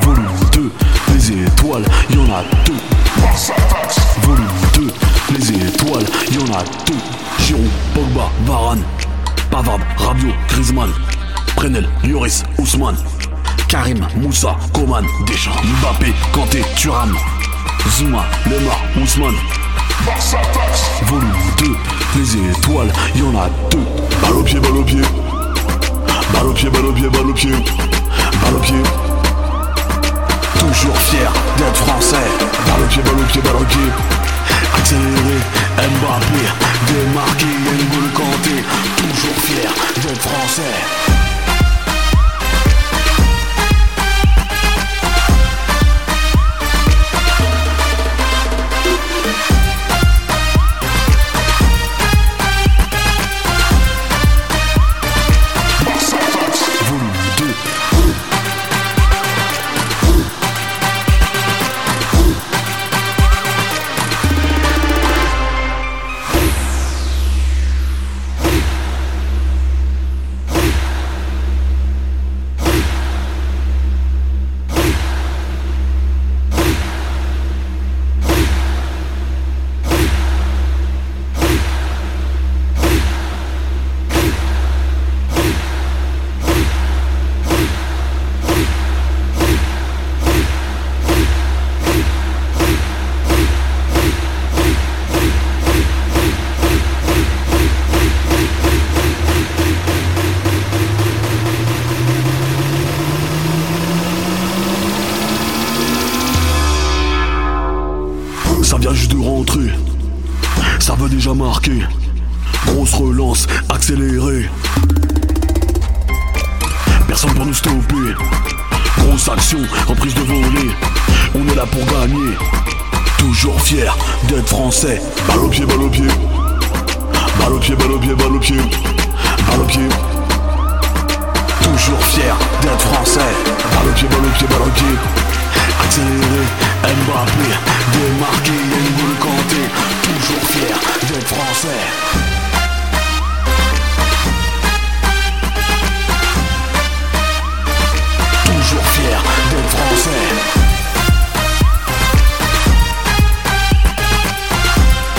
Volume 2, les étoiles, y en a deux. Volume 2, les étoiles, y en a deux. Giroud, Pogba, Varane, Pavard, Rabiot, Griezmann, Prenel, Lloris, Ousmane, Karim, Moussa, Coman, Deschamps, Mbappé, Kanté, Thuram, Zuma, Lemar, Ousmane. Volume 2, les étoiles, y en a deux. Balle au pied, balle au pied. Balle au pied, balle au pied, balle au pied. Balle au pied. Toujours fier d'être français. Balle au pied, balle au pied, balle au pied. Accéléré, Mbappé, démarqué, N'Golo Kanté. Toujours fier d'être français.